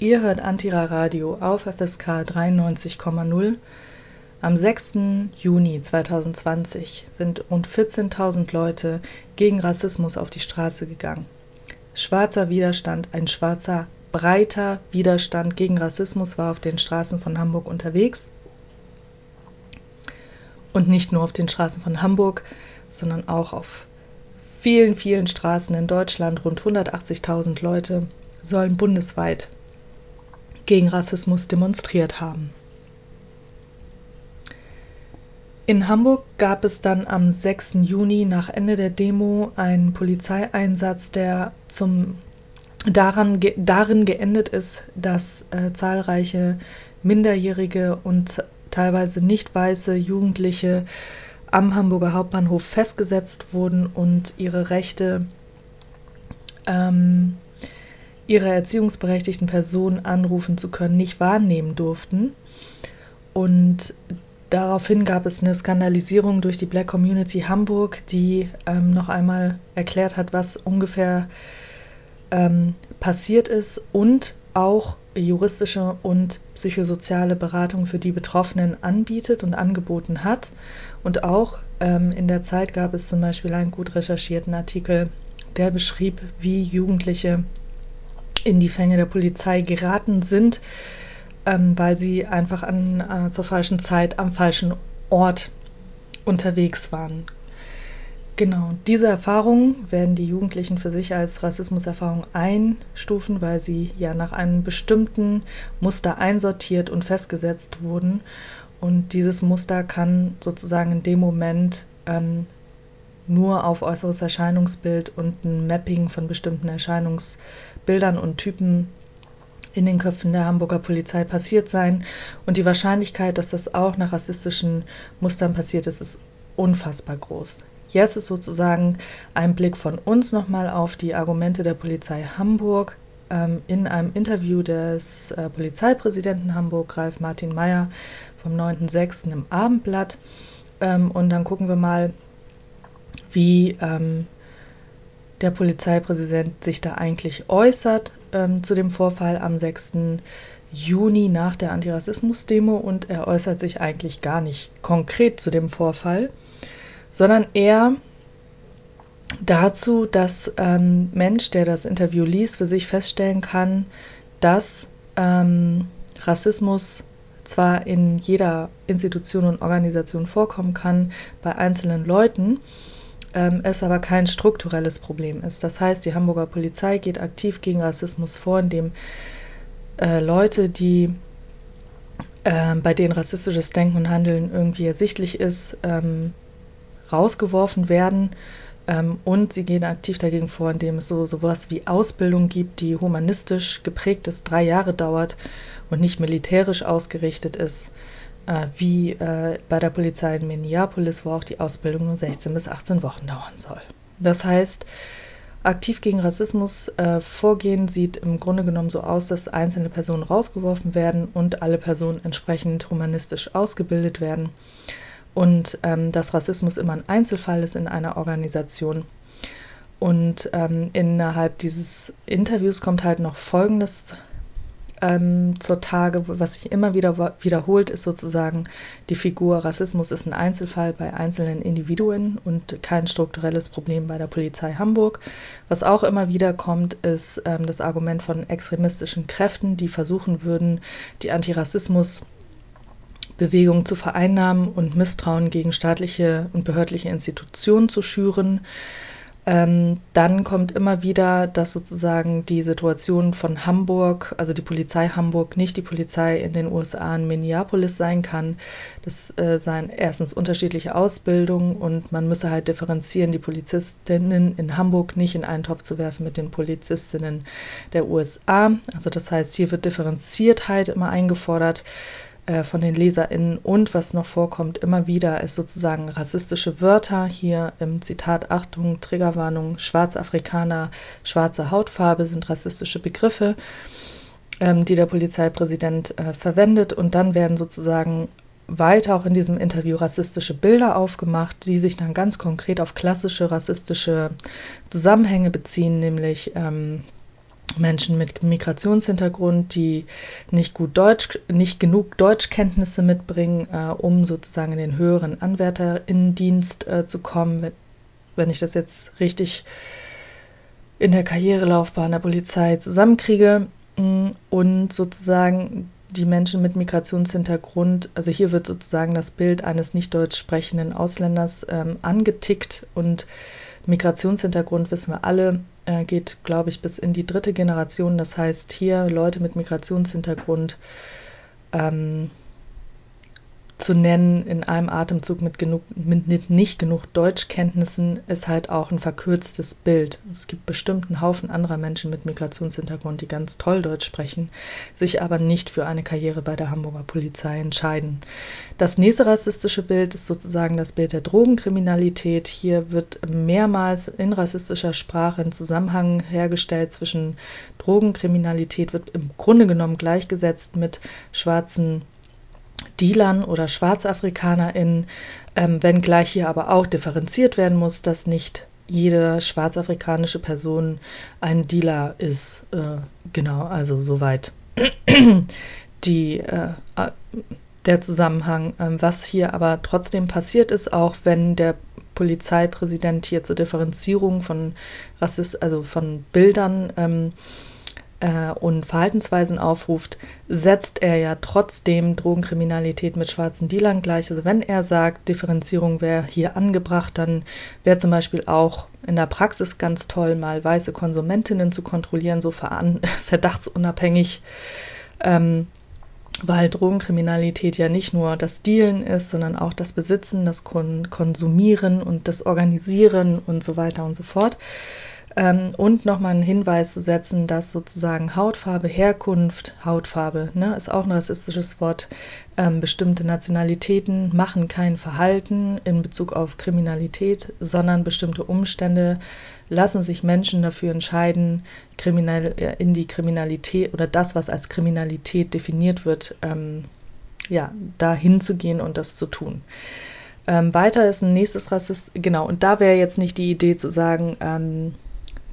Ihr hört Antira Radio auf FSK 93,0. Am 6. Juni 2020 sind rund 14.000 Leute gegen Rassismus auf die Straße gegangen. Schwarzer Widerstand, ein schwarzer, breiter Widerstand gegen Rassismus war auf den Straßen von Hamburg unterwegs. Und nicht nur auf den Straßen von Hamburg, sondern auch auf vielen, vielen Straßen in Deutschland. Rund 180.000 Leute sollen bundesweit gegen Rassismus demonstriert haben. In Hamburg gab es dann am 6. Juni nach Ende der Demo einen Polizeieinsatz, der zum daran, darin geendet ist, dass äh, zahlreiche minderjährige und teilweise nicht weiße Jugendliche am Hamburger Hauptbahnhof festgesetzt wurden und ihre Rechte ähm, ihre erziehungsberechtigten Personen anrufen zu können, nicht wahrnehmen durften. Und daraufhin gab es eine Skandalisierung durch die Black Community Hamburg, die ähm, noch einmal erklärt hat, was ungefähr ähm, passiert ist und auch juristische und psychosoziale Beratung für die Betroffenen anbietet und angeboten hat. Und auch ähm, in der Zeit gab es zum Beispiel einen gut recherchierten Artikel, der beschrieb, wie Jugendliche in die Fänge der Polizei geraten sind, ähm, weil sie einfach an, äh, zur falschen Zeit am falschen Ort unterwegs waren. Genau, diese Erfahrungen werden die Jugendlichen für sich als Rassismuserfahrung einstufen, weil sie ja nach einem bestimmten Muster einsortiert und festgesetzt wurden. Und dieses Muster kann sozusagen in dem Moment ähm, nur auf äußeres Erscheinungsbild und ein Mapping von bestimmten Erscheinungsbildern und Typen in den Köpfen der Hamburger Polizei passiert sein. Und die Wahrscheinlichkeit, dass das auch nach rassistischen Mustern passiert ist, ist unfassbar groß. Jetzt ist sozusagen ein Blick von uns nochmal auf die Argumente der Polizei Hamburg. Ähm, in einem Interview des äh, Polizeipräsidenten Hamburg, Ralf Martin Mayer, vom 9.6. im Abendblatt. Ähm, und dann gucken wir mal, wie ähm, der Polizeipräsident sich da eigentlich äußert ähm, zu dem Vorfall am 6. Juni nach der Antirassismus-Demo und er äußert sich eigentlich gar nicht konkret zu dem Vorfall, sondern eher dazu, dass ein ähm, Mensch, der das Interview liest, für sich feststellen kann, dass ähm, Rassismus zwar in jeder Institution und Organisation vorkommen kann, bei einzelnen Leuten, ähm, es aber kein strukturelles Problem ist. Das heißt, die Hamburger Polizei geht aktiv gegen Rassismus vor, indem äh, Leute, die äh, bei denen rassistisches Denken und Handeln irgendwie ersichtlich ist, ähm, rausgeworfen werden. Ähm, und sie gehen aktiv dagegen vor, indem es so sowas wie Ausbildung gibt, die humanistisch geprägt ist, drei Jahre dauert und nicht militärisch ausgerichtet ist wie äh, bei der Polizei in Minneapolis, wo auch die Ausbildung nur 16 bis 18 Wochen dauern soll. Das heißt, aktiv gegen Rassismus äh, vorgehen sieht im Grunde genommen so aus, dass einzelne Personen rausgeworfen werden und alle Personen entsprechend humanistisch ausgebildet werden und ähm, dass Rassismus immer ein Einzelfall ist in einer Organisation. Und ähm, innerhalb dieses Interviews kommt halt noch Folgendes ähm, zur Tage, was sich immer wieder wiederholt, ist sozusagen die Figur Rassismus ist ein Einzelfall bei einzelnen Individuen und kein strukturelles Problem bei der Polizei Hamburg. Was auch immer wieder kommt, ist ähm, das Argument von extremistischen Kräften, die versuchen würden, die Antirassismus Bewegung zu vereinnahmen und Misstrauen gegen staatliche und behördliche Institutionen zu schüren. Ähm, dann kommt immer wieder, dass sozusagen die Situation von Hamburg, also die Polizei Hamburg, nicht die Polizei in den USA in Minneapolis sein kann. Das äh, seien erstens unterschiedliche Ausbildungen und man müsse halt differenzieren, die Polizistinnen in Hamburg nicht in einen Topf zu werfen mit den Polizistinnen der USA. Also das heißt, hier wird Differenziertheit immer eingefordert. Äh, von den LeserInnen und was noch vorkommt immer wieder ist sozusagen rassistische Wörter. Hier im Zitat Achtung, Triggerwarnung, Schwarzafrikaner, schwarze Hautfarbe sind rassistische Begriffe, ähm, die der Polizeipräsident äh, verwendet und dann werden sozusagen weiter auch in diesem Interview rassistische Bilder aufgemacht, die sich dann ganz konkret auf klassische rassistische Zusammenhänge beziehen, nämlich ähm, Menschen mit Migrationshintergrund, die nicht gut Deutsch, nicht genug Deutschkenntnisse mitbringen, äh, um sozusagen in den höheren Anwärterinnendienst äh, zu kommen, wenn, wenn ich das jetzt richtig in der Karrierelaufbahn der Polizei zusammenkriege mm, und sozusagen die Menschen mit Migrationshintergrund, also hier wird sozusagen das Bild eines nicht deutsch sprechenden Ausländers ähm, angetickt und Migrationshintergrund wissen wir alle, äh, geht, glaube ich, bis in die dritte Generation. Das heißt, hier Leute mit Migrationshintergrund ähm, zu nennen in einem Atemzug mit, genug, mit nicht genug Deutschkenntnissen ist halt auch ein verkürztes Bild. Es gibt bestimmt einen Haufen anderer Menschen mit Migrationshintergrund, die ganz toll Deutsch sprechen, sich aber nicht für eine Karriere bei der Hamburger Polizei entscheiden. Das nächste rassistische Bild ist sozusagen das Bild der Drogenkriminalität. Hier wird mehrmals in rassistischer Sprache ein Zusammenhang hergestellt zwischen Drogenkriminalität, wird im Grunde genommen gleichgesetzt mit schwarzen Dealern oder SchwarzafrikanerInnen, ähm, wenngleich hier aber auch differenziert werden muss, dass nicht jede schwarzafrikanische Person ein Dealer ist. Äh, genau, also soweit die, äh, der Zusammenhang. Ähm, was hier aber trotzdem passiert ist, auch wenn der Polizeipräsident hier zur Differenzierung von Rassist, also von Bildern ähm, äh, und Verhaltensweisen aufruft, setzt er ja trotzdem Drogenkriminalität mit schwarzen Dealern gleich. Also wenn er sagt, Differenzierung wäre hier angebracht, dann wäre zum Beispiel auch in der Praxis ganz toll, mal weiße Konsumentinnen zu kontrollieren, so verdachtsunabhängig. Ähm, weil Drogenkriminalität ja nicht nur das Dealen ist, sondern auch das Besitzen, das Kon Konsumieren und das Organisieren und so weiter und so fort. Ähm, und nochmal einen Hinweis zu setzen, dass sozusagen Hautfarbe, Herkunft, Hautfarbe ne, ist auch ein rassistisches Wort. Ähm, bestimmte Nationalitäten machen kein Verhalten in Bezug auf Kriminalität, sondern bestimmte Umstände lassen sich Menschen dafür entscheiden, kriminell, äh, in die Kriminalität oder das, was als Kriminalität definiert wird, ähm, ja, da hinzugehen und das zu tun. Ähm, weiter ist ein nächstes Rassist, genau, und da wäre jetzt nicht die Idee zu sagen, ähm,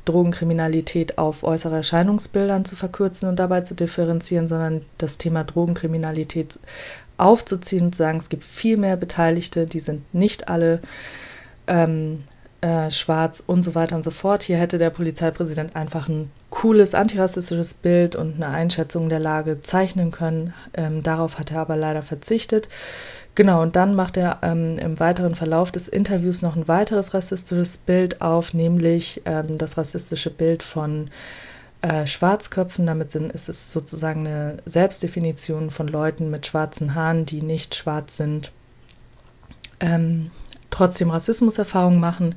Drogenkriminalität auf äußere Erscheinungsbildern zu verkürzen und dabei zu differenzieren, sondern das Thema Drogenkriminalität aufzuziehen und zu sagen, es gibt viel mehr Beteiligte, die sind nicht alle ähm, äh, schwarz und so weiter und so fort. Hier hätte der Polizeipräsident einfach ein cooles antirassistisches Bild und eine Einschätzung der Lage zeichnen können. Ähm, darauf hat er aber leider verzichtet. Genau, und dann macht er ähm, im weiteren Verlauf des Interviews noch ein weiteres rassistisches Bild auf, nämlich ähm, das rassistische Bild von äh, Schwarzköpfen. Damit sind, ist es sozusagen eine Selbstdefinition von Leuten mit schwarzen Haaren, die nicht schwarz sind, ähm, trotzdem Rassismuserfahrungen machen.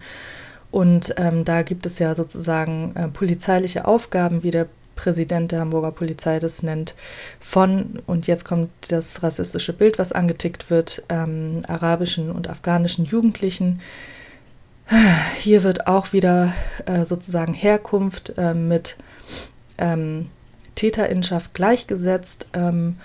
Und ähm, da gibt es ja sozusagen äh, polizeiliche Aufgaben, wie der Präsident der Hamburger Polizei das nennt, von, und jetzt kommt das rassistische Bild, was angetickt wird, ähm, arabischen und afghanischen Jugendlichen. Hier wird auch wieder äh, sozusagen Herkunft äh, mit ähm, Täterinschaft gleichgesetzt ähm,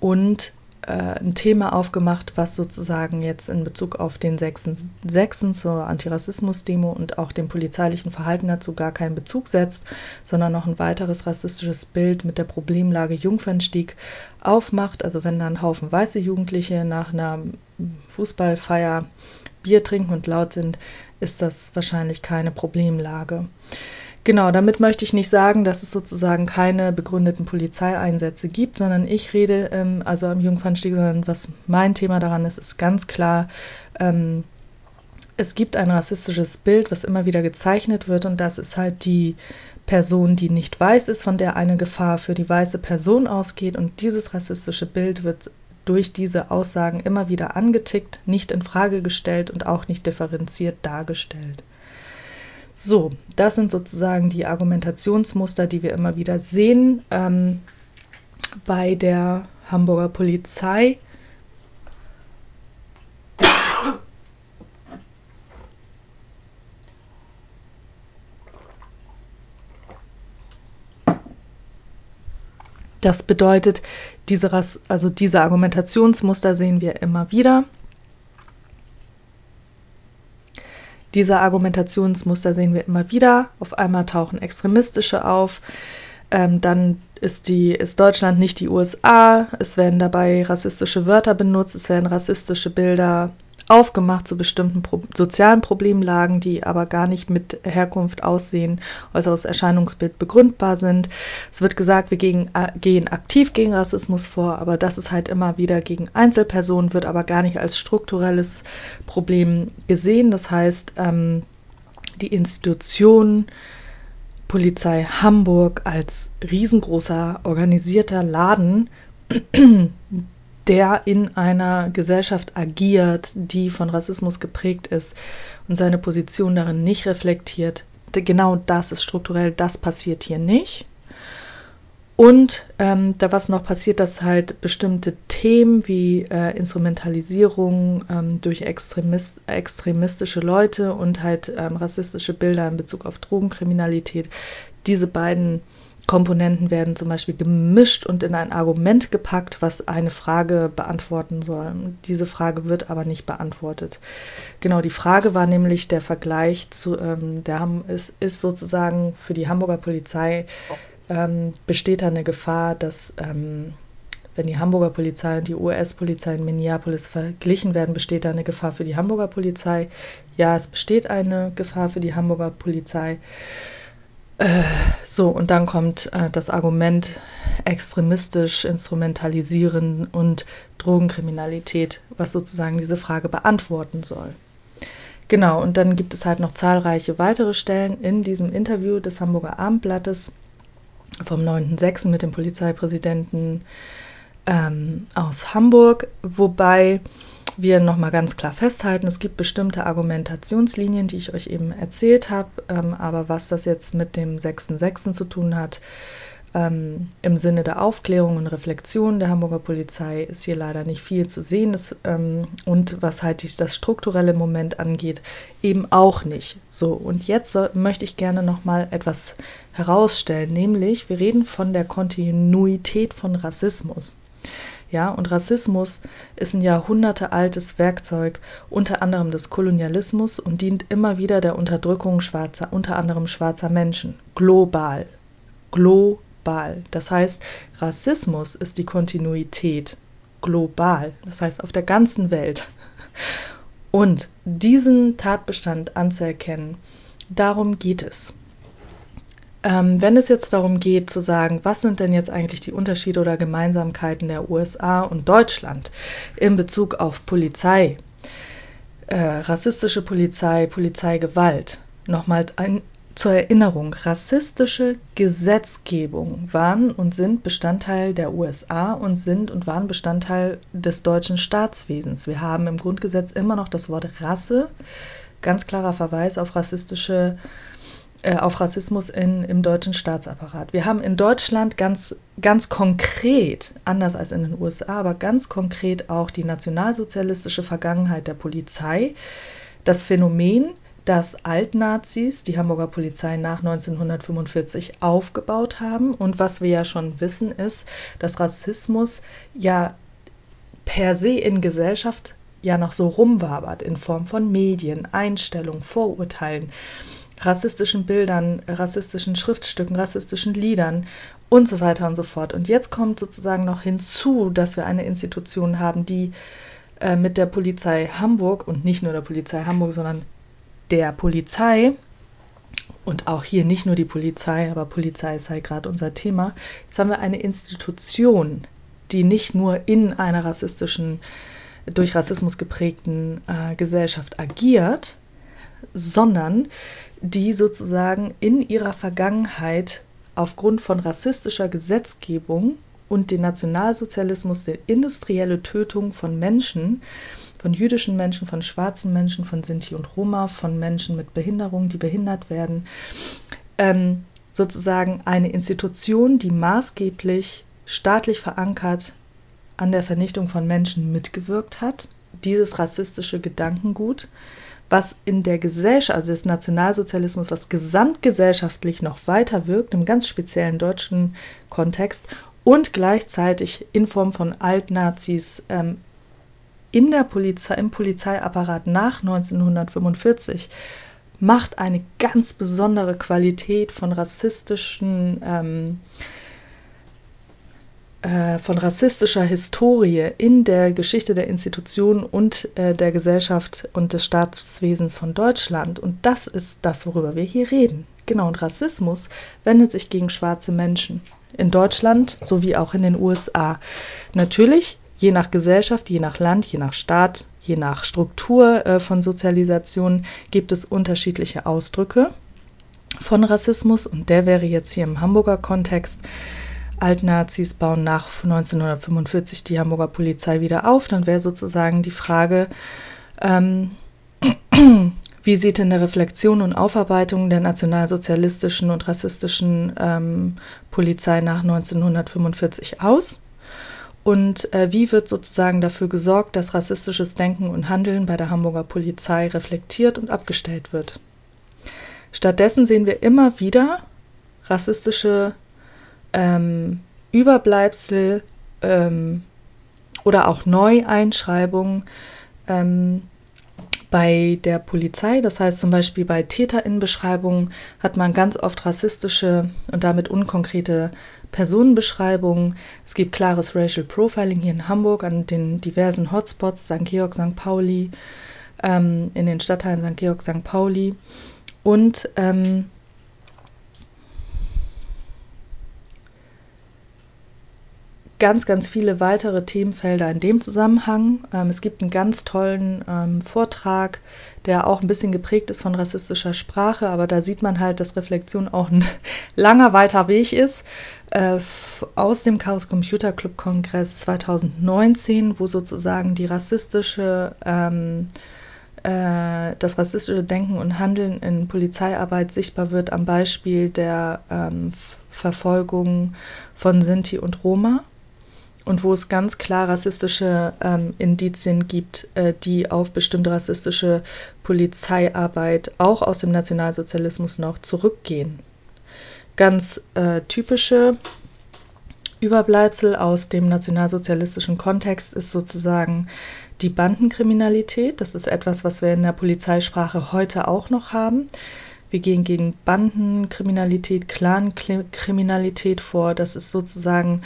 und äh, ein Thema aufgemacht, was sozusagen jetzt in Bezug auf den 6.6. zur Antirassismus-Demo und auch dem polizeilichen Verhalten dazu gar keinen Bezug setzt, sondern noch ein weiteres rassistisches Bild mit der Problemlage Jungfernstieg aufmacht. Also wenn da ein Haufen weiße Jugendliche nach einer Fußballfeier Bier trinken und laut sind, ist das wahrscheinlich keine Problemlage. Genau, damit möchte ich nicht sagen, dass es sozusagen keine begründeten Polizeieinsätze gibt, sondern ich rede ähm, also am Jungfernstieg, sondern was mein Thema daran ist, ist ganz klar, ähm, es gibt ein rassistisches Bild, was immer wieder gezeichnet wird und das ist halt die Person, die nicht weiß ist, von der eine Gefahr für die weiße Person ausgeht und dieses rassistische Bild wird durch diese Aussagen immer wieder angetickt, nicht in Frage gestellt und auch nicht differenziert dargestellt. So, das sind sozusagen die Argumentationsmuster, die wir immer wieder sehen ähm, bei der Hamburger Polizei. Das bedeutet, diese, also diese Argumentationsmuster sehen wir immer wieder. Diese Argumentationsmuster sehen wir immer wieder. Auf einmal tauchen extremistische auf. Ähm, dann ist, die, ist Deutschland nicht die USA. Es werden dabei rassistische Wörter benutzt, es werden rassistische Bilder aufgemacht zu bestimmten Pro sozialen Problemlagen, die aber gar nicht mit Herkunft, Aussehen, äußeres Erscheinungsbild begründbar sind. Es wird gesagt, wir gegen, äh, gehen aktiv gegen Rassismus vor, aber das ist halt immer wieder gegen Einzelpersonen, wird aber gar nicht als strukturelles Problem gesehen. Das heißt, ähm, die Institution Polizei Hamburg als riesengroßer organisierter Laden der in einer Gesellschaft agiert, die von Rassismus geprägt ist und seine Position darin nicht reflektiert. Genau das ist strukturell, das passiert hier nicht. Und ähm, da was noch passiert, dass halt bestimmte Themen wie äh, Instrumentalisierung ähm, durch Extremist, extremistische Leute und halt ähm, rassistische Bilder in Bezug auf Drogenkriminalität, diese beiden Komponenten werden zum Beispiel gemischt und in ein Argument gepackt, was eine Frage beantworten soll. Diese Frage wird aber nicht beantwortet. Genau, die Frage war nämlich der Vergleich zu, ähm, der ist, ist sozusagen für die Hamburger Polizei ähm, besteht da eine Gefahr, dass ähm, wenn die Hamburger Polizei und die US-Polizei in Minneapolis verglichen werden, besteht da eine Gefahr für die Hamburger Polizei. Ja, es besteht eine Gefahr für die Hamburger Polizei. So, und dann kommt äh, das Argument extremistisch, instrumentalisieren und Drogenkriminalität, was sozusagen diese Frage beantworten soll. Genau, und dann gibt es halt noch zahlreiche weitere Stellen in diesem Interview des Hamburger Abendblattes vom 9.6. mit dem Polizeipräsidenten ähm, aus Hamburg, wobei wir nochmal ganz klar festhalten, es gibt bestimmte Argumentationslinien, die ich euch eben erzählt habe, ähm, aber was das jetzt mit dem 6.6. zu tun hat, ähm, im Sinne der Aufklärung und Reflexion der Hamburger Polizei ist hier leider nicht viel zu sehen das, ähm, und was halt das strukturelle Moment angeht, eben auch nicht. So, und jetzt so, möchte ich gerne nochmal etwas herausstellen, nämlich wir reden von der Kontinuität von Rassismus. Ja, und Rassismus ist ein jahrhundertealtes Werkzeug, unter anderem des Kolonialismus und dient immer wieder der Unterdrückung schwarzer, unter anderem schwarzer Menschen, global. Global. Das heißt, Rassismus ist die Kontinuität global, das heißt auf der ganzen Welt. Und diesen Tatbestand anzuerkennen, darum geht es. Ähm, wenn es jetzt darum geht zu sagen, was sind denn jetzt eigentlich die Unterschiede oder Gemeinsamkeiten der USA und Deutschland in Bezug auf Polizei, äh, rassistische Polizei, Polizeigewalt, nochmal ein, zur Erinnerung, rassistische Gesetzgebung waren und sind Bestandteil der USA und sind und waren Bestandteil des deutschen Staatswesens. Wir haben im Grundgesetz immer noch das Wort Rasse, ganz klarer Verweis auf rassistische äh, auf Rassismus in, im deutschen Staatsapparat. Wir haben in Deutschland ganz, ganz konkret, anders als in den USA, aber ganz konkret auch die nationalsozialistische Vergangenheit der Polizei, das Phänomen, dass Altnazis die Hamburger Polizei nach 1945 aufgebaut haben. Und was wir ja schon wissen, ist, dass Rassismus ja per se in Gesellschaft ja noch so rumwabert in Form von Medien, Einstellungen, Vorurteilen rassistischen Bildern, rassistischen Schriftstücken, rassistischen Liedern und so weiter und so fort. Und jetzt kommt sozusagen noch hinzu, dass wir eine Institution haben, die äh, mit der Polizei Hamburg und nicht nur der Polizei Hamburg, sondern der Polizei und auch hier nicht nur die Polizei, aber Polizei ist halt gerade unser Thema. Jetzt haben wir eine Institution, die nicht nur in einer rassistischen, durch Rassismus geprägten äh, Gesellschaft agiert, sondern die sozusagen in ihrer Vergangenheit aufgrund von rassistischer Gesetzgebung und den Nationalsozialismus, die industrielle Tötung von Menschen, von jüdischen Menschen, von schwarzen Menschen, von Sinti und Roma, von Menschen mit Behinderung, die behindert werden, ähm, sozusagen eine Institution, die maßgeblich staatlich verankert an der Vernichtung von Menschen mitgewirkt hat, dieses rassistische Gedankengut was in der Gesellschaft, also des Nationalsozialismus, was gesamtgesellschaftlich noch weiter wirkt, im ganz speziellen deutschen Kontext und gleichzeitig in Form von Altnazis ähm, in der Polizei, im Polizeiapparat nach 1945 macht eine ganz besondere Qualität von rassistischen ähm, äh, von rassistischer Historie in der Geschichte der Institutionen und äh, der Gesellschaft und des Staatswesens von Deutschland. Und das ist das, worüber wir hier reden. Genau, und Rassismus wendet sich gegen schwarze Menschen in Deutschland sowie auch in den USA. Natürlich, je nach Gesellschaft, je nach Land, je nach Staat, je nach Struktur äh, von Sozialisation gibt es unterschiedliche Ausdrücke von Rassismus und der wäre jetzt hier im Hamburger Kontext Altnazis bauen nach 1945 die Hamburger Polizei wieder auf, dann wäre sozusagen die Frage, ähm, wie sieht denn eine Reflexion und Aufarbeitung der nationalsozialistischen und rassistischen ähm, Polizei nach 1945 aus? Und äh, wie wird sozusagen dafür gesorgt, dass rassistisches Denken und Handeln bei der Hamburger Polizei reflektiert und abgestellt wird? Stattdessen sehen wir immer wieder rassistische ähm, Überbleibsel ähm, oder auch Neueinschreibungen ähm, bei der Polizei. Das heißt zum Beispiel bei Täterinnenbeschreibungen hat man ganz oft rassistische und damit unkonkrete Personenbeschreibungen. Es gibt klares Racial Profiling hier in Hamburg an den diversen Hotspots, St. Georg, St. Pauli, ähm, in den Stadtteilen St. Georg, St. Pauli. Und ähm, ganz, ganz viele weitere Themenfelder in dem Zusammenhang. Ähm, es gibt einen ganz tollen ähm, Vortrag, der auch ein bisschen geprägt ist von rassistischer Sprache, aber da sieht man halt, dass Reflexion auch ein langer, weiter Weg ist. Äh, aus dem Chaos Computer Club Kongress 2019, wo sozusagen die rassistische ähm, äh, das rassistische Denken und Handeln in Polizeiarbeit sichtbar wird am Beispiel der ähm, Verfolgung von Sinti und Roma und wo es ganz klar rassistische ähm, Indizien gibt, äh, die auf bestimmte rassistische Polizeiarbeit auch aus dem Nationalsozialismus noch zurückgehen. Ganz äh, typische Überbleibsel aus dem nationalsozialistischen Kontext ist sozusagen die Bandenkriminalität. Das ist etwas, was wir in der Polizeisprache heute auch noch haben. Wir gehen gegen Bandenkriminalität, Clankriminalität vor. Das ist sozusagen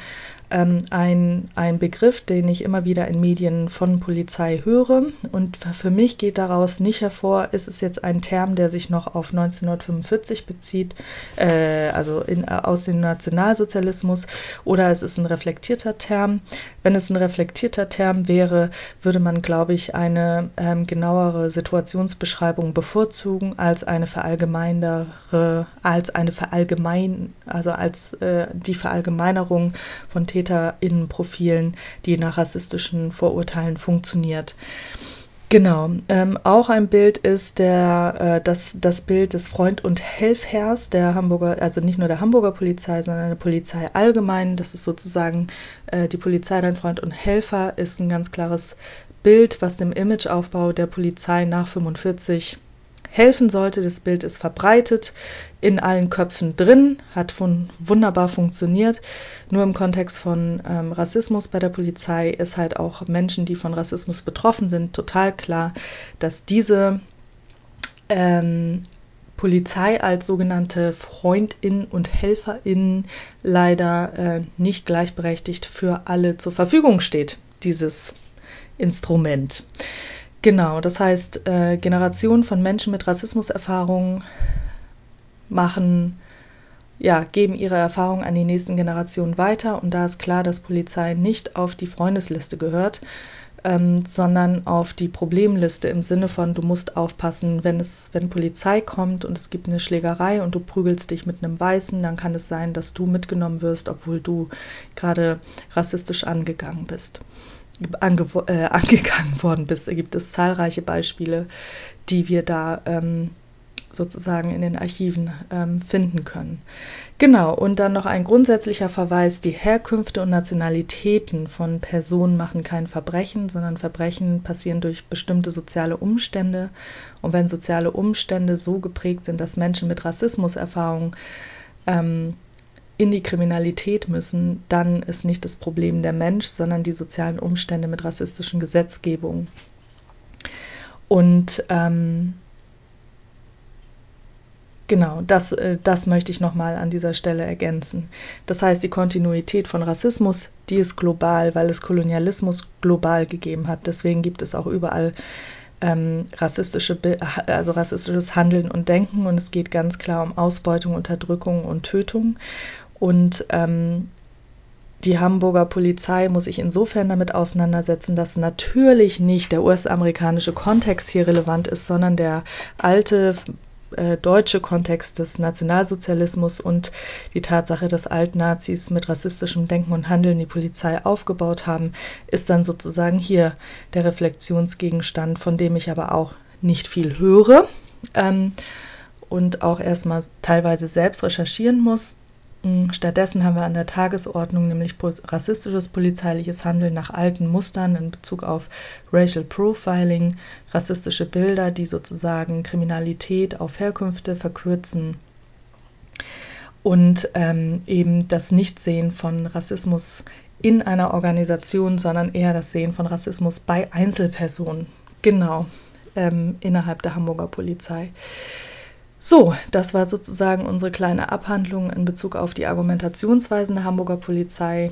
ein, ein Begriff, den ich immer wieder in Medien von Polizei höre. Und für mich geht daraus nicht hervor, ist es jetzt ein Term, der sich noch auf 1945 bezieht, äh, also in, äh, aus dem Nationalsozialismus, oder es ist ein reflektierter Term. Wenn es ein reflektierter Term wäre, würde man, glaube ich, eine ähm, genauere Situationsbeschreibung bevorzugen als eine verallgemeinere, als eine verallgemein, also als äh, die Verallgemeinerung von Tätigkeiten TäterInnenprofilen, die nach rassistischen Vorurteilen funktioniert. Genau. Ähm, auch ein Bild ist der, äh, das, das Bild des Freund- und Helfherrs der Hamburger, also nicht nur der Hamburger Polizei, sondern der Polizei allgemein. Das ist sozusagen äh, die Polizei, dein Freund und Helfer, ist ein ganz klares Bild, was dem Imageaufbau der Polizei nach 45 helfen sollte. Das Bild ist verbreitet, in allen Köpfen drin, hat von, wunderbar funktioniert. Nur im Kontext von ähm, Rassismus bei der Polizei ist halt auch Menschen, die von Rassismus betroffen sind, total klar, dass diese ähm, Polizei als sogenannte Freundin und Helferin leider äh, nicht gleichberechtigt für alle zur Verfügung steht, dieses Instrument. Genau, das heißt, äh, Generationen von Menschen mit Rassismuserfahrungen machen, ja, geben ihre Erfahrungen an die nächsten Generationen weiter. Und da ist klar, dass Polizei nicht auf die Freundesliste gehört, ähm, sondern auf die Problemliste im Sinne von, du musst aufpassen, wenn es, wenn Polizei kommt und es gibt eine Schlägerei und du prügelst dich mit einem Weißen, dann kann es sein, dass du mitgenommen wirst, obwohl du gerade rassistisch angegangen bist ange äh, angegangen worden bist. Da gibt es zahlreiche Beispiele, die wir da ähm, sozusagen in den Archiven ähm, finden können. Genau, und dann noch ein grundsätzlicher Verweis, die Herkünfte und Nationalitäten von Personen machen kein Verbrechen, sondern Verbrechen passieren durch bestimmte soziale Umstände. Und wenn soziale Umstände so geprägt sind, dass Menschen mit Rassismuserfahrungen ähm, in die Kriminalität müssen, dann ist nicht das Problem der Mensch, sondern die sozialen Umstände mit rassistischen Gesetzgebungen. Und ähm, Genau, das, äh, das möchte ich nochmal an dieser Stelle ergänzen. Das heißt, die Kontinuität von Rassismus, die ist global, weil es Kolonialismus global gegeben hat. Deswegen gibt es auch überall ähm, rassistische, also rassistisches Handeln und Denken und es geht ganz klar um Ausbeutung, Unterdrückung und Tötung. Und ähm, die Hamburger Polizei muss sich insofern damit auseinandersetzen, dass natürlich nicht der US-amerikanische Kontext hier relevant ist, sondern der alte äh, deutsche Kontext des Nationalsozialismus und die Tatsache, dass Altnazis mit rassistischem Denken und Handeln die Polizei aufgebaut haben, ist dann sozusagen hier der Reflexionsgegenstand, von dem ich aber auch nicht viel höre ähm, und auch erstmal teilweise selbst recherchieren muss. Stattdessen haben wir an der Tagesordnung nämlich rassistisches polizeiliches Handeln nach alten Mustern in Bezug auf Racial Profiling, rassistische Bilder, die sozusagen Kriminalität auf Herkünfte verkürzen und ähm, eben das Nichtsehen von Rassismus in einer Organisation, sondern eher das Sehen von Rassismus bei Einzelpersonen. Genau, ähm, innerhalb der Hamburger Polizei. So, das war sozusagen unsere kleine Abhandlung in Bezug auf die Argumentationsweisen der Hamburger Polizei.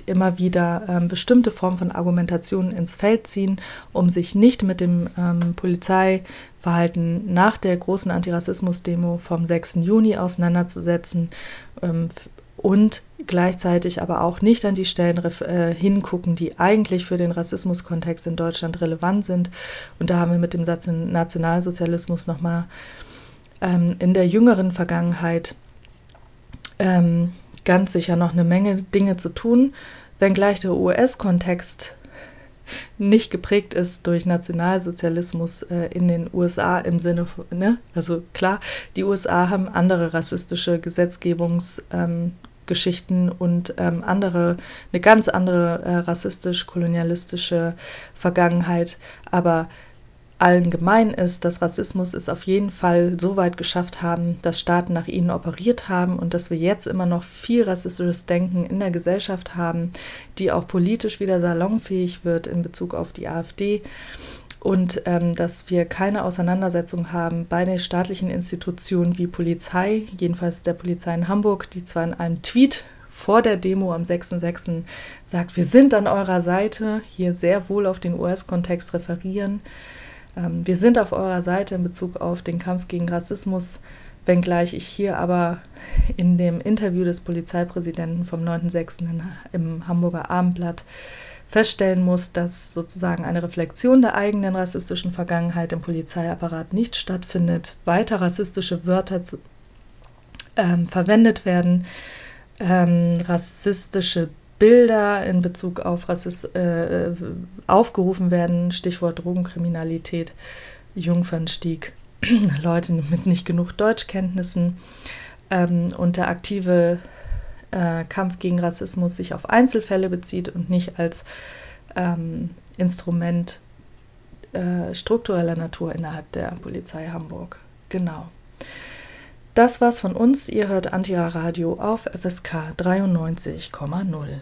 Die immer wieder ähm, bestimmte Formen von Argumentationen ins Feld ziehen, um sich nicht mit dem ähm, Polizeiverhalten nach der großen Antirassismus-Demo vom 6. Juni auseinanderzusetzen ähm, und gleichzeitig aber auch nicht an die Stellen äh, hingucken, die eigentlich für den Rassismuskontext in Deutschland relevant sind. Und da haben wir mit dem Satz Nationalsozialismus nochmal ähm, in der jüngeren Vergangenheit ähm, ganz sicher noch eine Menge Dinge zu tun, wenngleich der US-Kontext nicht geprägt ist durch Nationalsozialismus äh, in den USA im Sinne von, ne? also klar, die USA haben andere rassistische Gesetzgebungsgeschichten ähm, und ähm, andere, eine ganz andere äh, rassistisch-kolonialistische Vergangenheit, aber allen gemein ist, dass Rassismus es auf jeden Fall so weit geschafft haben, dass Staaten nach ihnen operiert haben und dass wir jetzt immer noch viel rassistisches Denken in der Gesellschaft haben, die auch politisch wieder salonfähig wird in Bezug auf die AfD und ähm, dass wir keine Auseinandersetzung haben bei den staatlichen Institutionen wie Polizei, jedenfalls der Polizei in Hamburg, die zwar in einem Tweet vor der Demo am 6.6. sagt, wir sind an eurer Seite, hier sehr wohl auf den US-Kontext referieren, wir sind auf eurer Seite in Bezug auf den Kampf gegen Rassismus, wenngleich ich hier aber in dem Interview des Polizeipräsidenten vom 9.6. im Hamburger Abendblatt feststellen muss, dass sozusagen eine Reflexion der eigenen rassistischen Vergangenheit im Polizeiapparat nicht stattfindet, weiter rassistische Wörter zu, ähm, verwendet werden, ähm, rassistische Bilder in Bezug auf Rassist äh, aufgerufen werden, Stichwort Drogenkriminalität, Jungfernstieg, Leute mit nicht genug Deutschkenntnissen ähm, und der aktive äh, Kampf gegen Rassismus sich auf Einzelfälle bezieht und nicht als ähm, Instrument äh, struktureller Natur innerhalb der Polizei Hamburg. Genau. Das war's von uns. Ihr hört Antira Radio auf FSK 93,0.